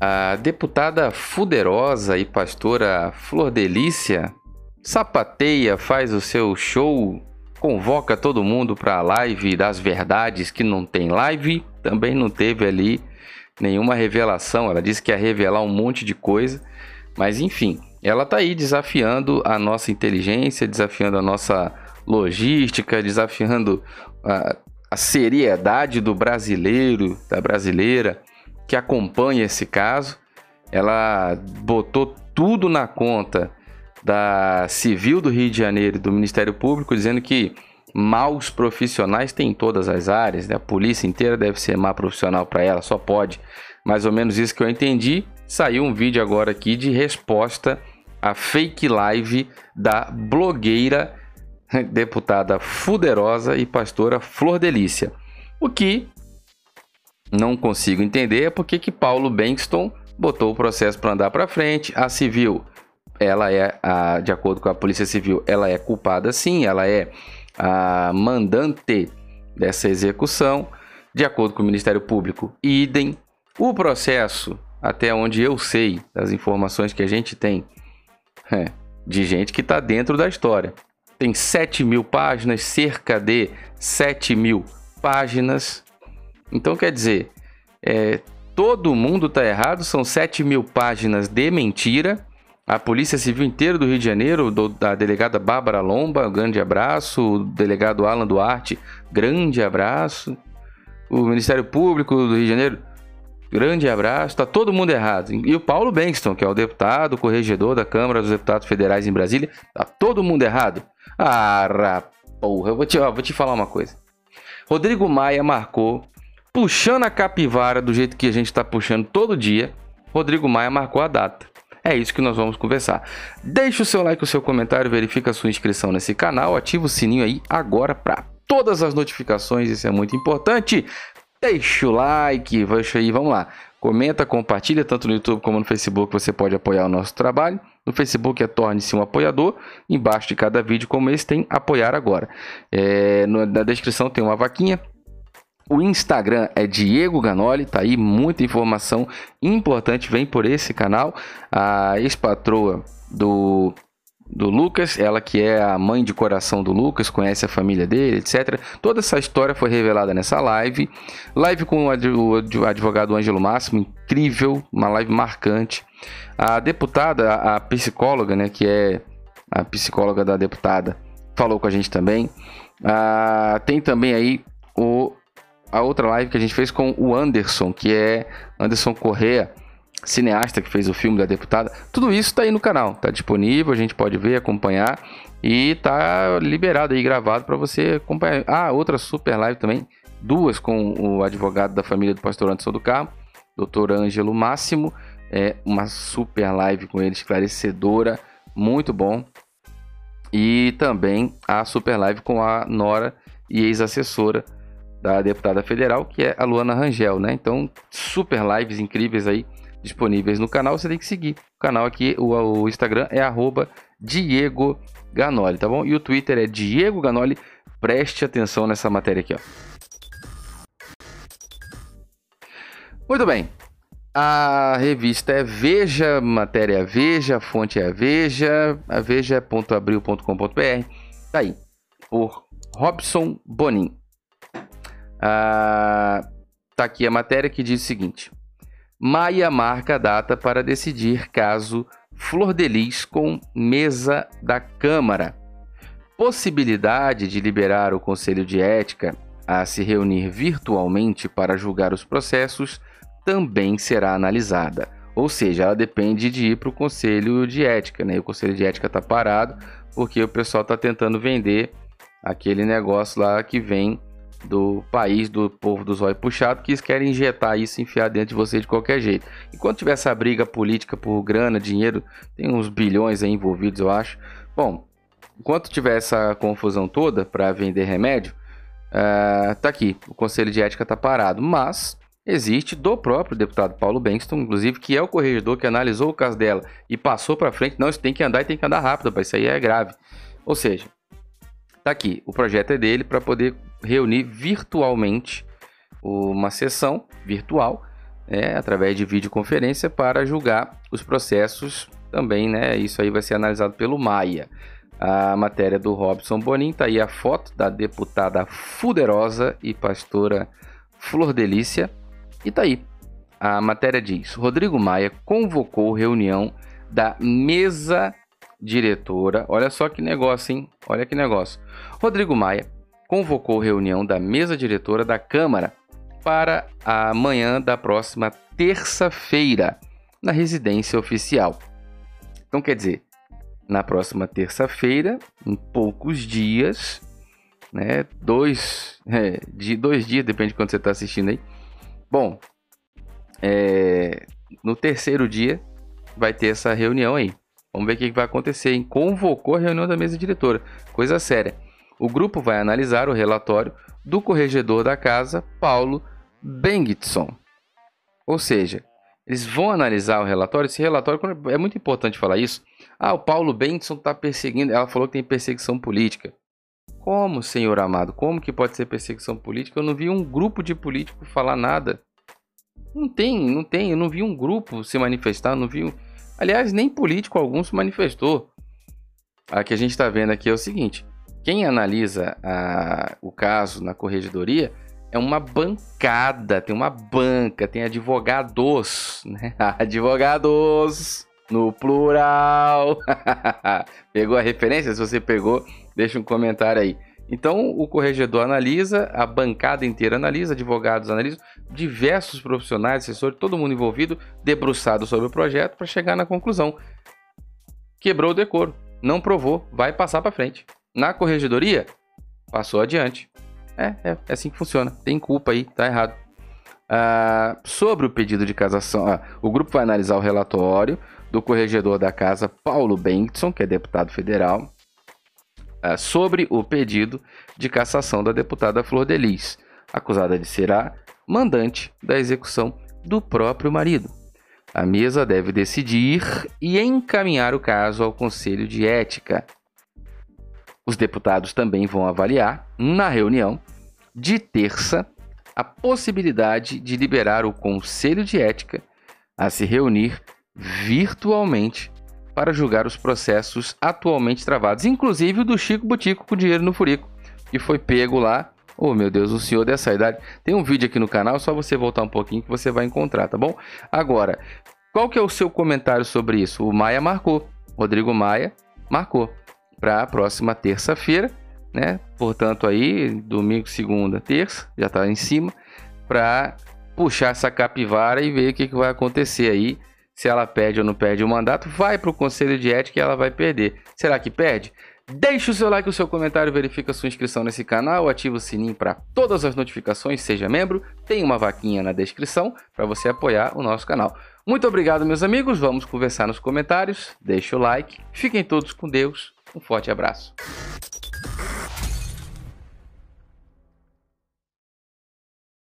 A deputada fuderosa e pastora Flor Delícia sapateia, faz o seu show, convoca todo mundo para a live das verdades que não tem live, também não teve ali nenhuma revelação. Ela disse que ia revelar um monte de coisa, mas enfim, ela tá aí desafiando a nossa inteligência, desafiando a nossa logística, desafiando a, a seriedade do brasileiro, da brasileira que acompanha esse caso. Ela botou tudo na conta da Civil do Rio de Janeiro e do Ministério Público, dizendo que maus profissionais tem em todas as áreas, né? a polícia inteira deve ser má profissional para ela, só pode. Mais ou menos isso que eu entendi. Saiu um vídeo agora aqui de resposta à fake live da blogueira, deputada fuderosa e pastora Flor Delícia. O que não consigo entender é porque que Paulo Bankston botou o processo para andar para frente. A civil, ela é, a, de acordo com a Polícia Civil, ela é culpada sim, ela é a mandante dessa execução. De acordo com o Ministério Público, idem. O processo, até onde eu sei, das informações que a gente tem, é, de gente que está dentro da história. Tem 7 mil páginas, cerca de 7 mil páginas então, quer dizer, é, todo mundo está errado, são 7 mil páginas de mentira. A Polícia Civil inteira do Rio de Janeiro, do, da delegada Bárbara Lomba, grande abraço. O delegado Alan Duarte, grande abraço. O Ministério Público do Rio de Janeiro, grande abraço. Tá todo mundo errado. E o Paulo Bankston, que é o deputado, corregedor da Câmara dos Deputados Federais em Brasília, tá todo mundo errado. Ah, porra, eu vou te, ó, vou te falar uma coisa. Rodrigo Maia marcou puxando a capivara do jeito que a gente está puxando todo dia, Rodrigo Maia marcou a data. É isso que nós vamos conversar. Deixe o seu like, o seu comentário, verifica a sua inscrição nesse canal, ativa o sininho aí agora para todas as notificações, isso é muito importante. Deixa o like, deixa aí, vamos lá. Comenta, compartilha, tanto no YouTube como no Facebook, você pode apoiar o nosso trabalho. No Facebook é Torne-se um Apoiador. Embaixo de cada vídeo como esse tem Apoiar Agora. É, na descrição tem uma vaquinha o Instagram é Diego Ganoli, tá aí muita informação importante vem por esse canal. A ex-patroa do do Lucas, ela que é a mãe de coração do Lucas, conhece a família dele, etc. Toda essa história foi revelada nessa live. Live com o advogado Ângelo Máximo, incrível, uma live marcante. A deputada, a psicóloga, né, que é a psicóloga da deputada, falou com a gente também. Ah, tem também aí o a outra live que a gente fez com o Anderson, que é Anderson Correa, cineasta que fez o filme da deputada. Tudo isso está aí no canal, está disponível, a gente pode ver, acompanhar e tá liberado aí gravado para você acompanhar. Ah, outra super live também, duas com o advogado da família do pastor Anderson do Carmo, Dr. Ângelo Máximo, é uma super live com ele esclarecedora, muito bom. E também a super live com a Nora e ex-assessora da deputada federal, que é a Luana Rangel, né? Então, super lives incríveis aí disponíveis no canal, você tem que seguir. O canal aqui, o, o Instagram é arroba Diego Ganoli, tá bom? E o Twitter é Diego Ganoli. Preste atenção nessa matéria aqui, ó. Muito bem. A revista é Veja, matéria é Veja, a fonte é Veja, a veja.abril.com.br. Tá aí, por Robson Bonin. Ah, tá aqui a matéria que diz o seguinte: Maia marca data para decidir caso Flor de Lis com mesa da Câmara. Possibilidade de liberar o Conselho de Ética a se reunir virtualmente para julgar os processos também será analisada. Ou seja, ela depende de ir para o Conselho de Ética, né? o Conselho de Ética está parado porque o pessoal está tentando vender aquele negócio lá que vem do país, do povo do zóio puxado, que eles querem injetar isso, enfiar dentro de você de qualquer jeito. Enquanto tiver essa briga política por grana, dinheiro, tem uns bilhões aí envolvidos, eu acho. Bom, enquanto tiver essa confusão toda para vender remédio, uh, tá aqui, o Conselho de Ética tá parado, mas existe do próprio deputado Paulo Bankston, inclusive, que é o corregedor que analisou o caso dela e passou para frente. Não, isso tem que andar e tem que andar rápido, isso aí é grave. Ou seja, tá aqui, o projeto é dele para poder reunir virtualmente uma sessão virtual né, através de videoconferência para julgar os processos também, né? Isso aí vai ser analisado pelo Maia. A matéria do Robson Bonin, tá aí a foto da deputada Fuderosa e pastora Flor Delícia. E tá aí. A matéria diz: Rodrigo Maia convocou reunião da mesa diretora. Olha só que negócio, hein? Olha que negócio. Rodrigo Maia convocou reunião da mesa diretora da Câmara para a manhã da próxima terça-feira, na residência oficial. Então, quer dizer, na próxima terça-feira, em poucos dias, né? Dois, é, de dois dias, depende de quando você está assistindo aí. Bom, é, no terceiro dia vai ter essa reunião aí. Vamos ver o que vai acontecer. Hein? Convocou a reunião da mesa diretora. Coisa séria. O grupo vai analisar o relatório do corregedor da casa, Paulo Bengtson. Ou seja, eles vão analisar o relatório. Esse relatório é muito importante falar isso. Ah, o Paulo Bengtson está perseguindo. Ela falou que tem perseguição política. Como, senhor amado? Como que pode ser perseguição política? Eu não vi um grupo de políticos falar nada. Não tem, não tem. Eu não vi um grupo se manifestar. Não vi. Aliás, nem político algum se manifestou. A que a gente está vendo aqui é o seguinte: quem analisa a, o caso na corregedoria é uma bancada, tem uma banca, tem advogados, né? Advogados no plural. pegou a referência? Se você pegou, deixa um comentário aí. Então, o corregedor analisa, a bancada inteira analisa, advogados analisam, diversos profissionais, assessores, todo mundo envolvido, debruçado sobre o projeto para chegar na conclusão. Quebrou o decoro, não provou, vai passar para frente. Na corregedoria, passou adiante. É, é, é, assim que funciona. Tem culpa aí, tá errado. Ah, sobre o pedido de cassação, ah, o grupo vai analisar o relatório do corregedor da casa, Paulo Bengtson, que é deputado federal, sobre o pedido de cassação da deputada Flor Delis, acusada de ser a mandante da execução do próprio marido. A mesa deve decidir e encaminhar o caso ao Conselho de Ética. Os deputados também vão avaliar, na reunião de terça, a possibilidade de liberar o Conselho de Ética a se reunir virtualmente para julgar os processos atualmente travados, inclusive o do Chico Butico com dinheiro no furico, que foi pego lá. Oh meu Deus, o senhor dessa idade. Tem um vídeo aqui no canal, só você voltar um pouquinho que você vai encontrar, tá bom? Agora, qual que é o seu comentário sobre isso? O Maia marcou, Rodrigo Maia marcou para a próxima terça-feira, né? Portanto aí, domingo, segunda, terça, já está em cima, para puxar essa capivara e ver o que, que vai acontecer aí se ela perde ou não perde o mandato, vai para o Conselho de Ética e ela vai perder. Será que perde? Deixe o seu like, o seu comentário, verifica sua inscrição nesse canal, ativa o sininho para todas as notificações, seja membro, tem uma vaquinha na descrição para você apoiar o nosso canal. Muito obrigado, meus amigos, vamos conversar nos comentários, deixe o like, fiquem todos com Deus, um forte abraço.